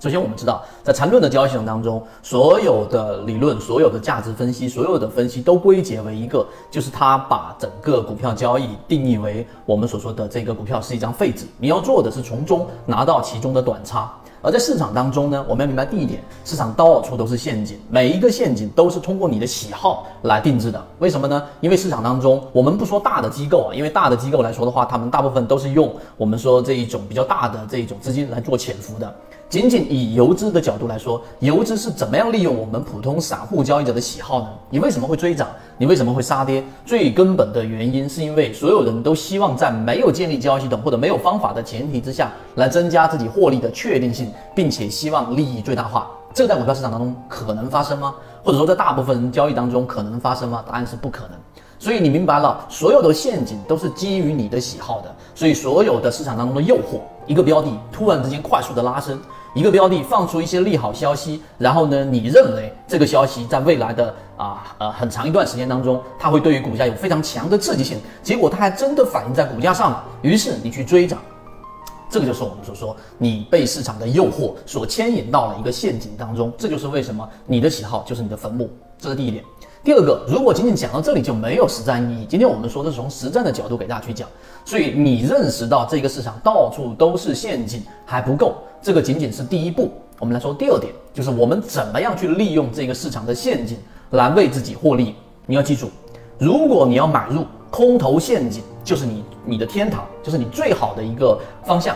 首先，我们知道，在缠论的交易系统当中，所有的理论、所有的价值分析、所有的分析都归结为一个，就是它把整个股票交易定义为我们所说的这个股票是一张废纸，你要做的是从中拿到其中的短差。而在市场当中呢，我们要明白第一点，市场到处都是陷阱，每一个陷阱都是通过你的喜好来定制的。为什么呢？因为市场当中，我们不说大的机构啊，因为大的机构来说的话，他们大部分都是用我们说这一种比较大的这一种资金来做潜伏的。仅仅以游资的角度来说，游资是怎么样利用我们普通散户交易者的喜好呢？你为什么会追涨？你为什么会杀跌？最根本的原因是因为所有人都希望在没有建立交易系统或者没有方法的前提之下来增加自己获利的确定性，并且希望利益最大化。这在股票市场当中可能发生吗？或者说在大部分人交易当中可能发生吗？答案是不可能。所以你明白了，所有的陷阱都是基于你的喜好的。所以所有的市场当中的诱惑，一个标的突然之间快速的拉升。一个标的放出一些利好消息，然后呢，你认为这个消息在未来的啊呃很长一段时间当中，它会对于股价有非常强的刺激性，结果它还真的反映在股价上了，于是你去追涨，这个就是我们所说你被市场的诱惑所牵引到了一个陷阱当中，这就是为什么你的喜好就是你的坟墓，这是第一点。第二个，如果仅仅讲到这里就没有实战意义。今天我们说的是从实战的角度给大家去讲，所以你认识到这个市场到处都是陷阱还不够，这个仅仅是第一步。我们来说第二点，就是我们怎么样去利用这个市场的陷阱来为自己获利。你要记住，如果你要买入空头陷阱，就是你你的天堂，就是你最好的一个方向；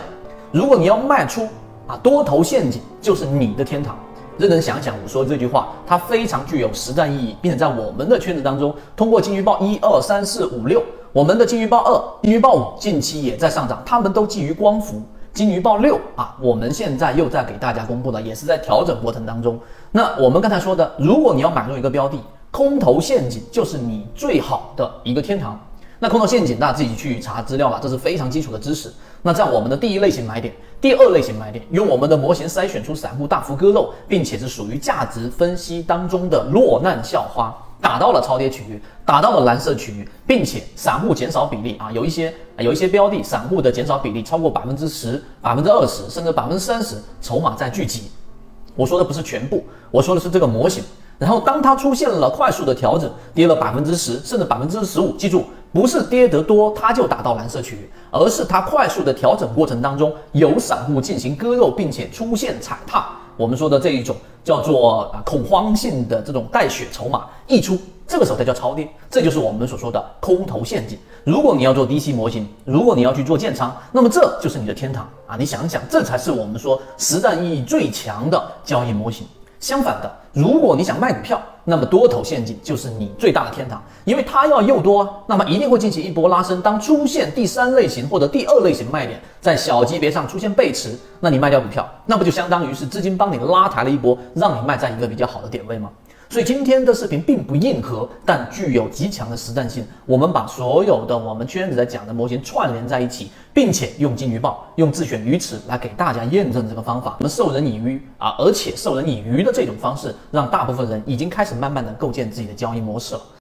如果你要卖出啊多头陷阱，就是你的天堂。认真想想，我说这句话，它非常具有实战意义，并且在我们的圈子当中，通过金鱼报一二三四五六，我们的金鱼报二、金鱼报五近期也在上涨，他们都基于光伏。金鱼报六啊，我们现在又在给大家公布了，也是在调整过程当中。那我们刚才说的，如果你要买入一个标的，空头陷阱就是你最好的一个天堂。那空头陷阱，大家自己去查资料吧，这是非常基础的知识。那在我们的第一类型买点，第二类型买点，用我们的模型筛选出散户大幅割肉，并且是属于价值分析当中的落难校花，打到了超跌区域，打到了蓝色区域，并且散户减少比例啊，有一些有一些标的，散户的减少比例超过百分之十、百分之二十，甚至百分之三十，筹码在聚集。我说的不是全部，我说的是这个模型。然后当它出现了快速的调整，跌了百分之十，甚至百分之十五，记住。不是跌得多，它就打到蓝色区域，而是它快速的调整过程当中，有散户进行割肉，并且出现踩踏。我们说的这一种叫做啊恐慌性的这种带血筹码溢出，这个时候才叫超跌，这就是我们所说的空头陷阱。如果你要做低吸模型，如果你要去做建仓，那么这就是你的天堂啊！你想一想，这才是我们说实战意义最强的交易模型。相反的，如果你想卖股票，那么多头陷阱就是你最大的天堂，因为它要诱多，那么一定会进行一波拉升。当出现第三类型或者第二类型卖点，在小级别上出现背驰，那你卖掉股票，那不就相当于是资金帮你拉抬了一波，让你卖在一个比较好的点位吗？所以今天的视频并不硬核，但具有极强的实战性。我们把所有的我们圈子在讲的模型串联在一起，并且用金鱼报、用自选鱼池来给大家验证这个方法。我们授人以鱼啊，而且授人以渔的这种方式，让大部分人已经开始慢慢的构建自己的交易模式了。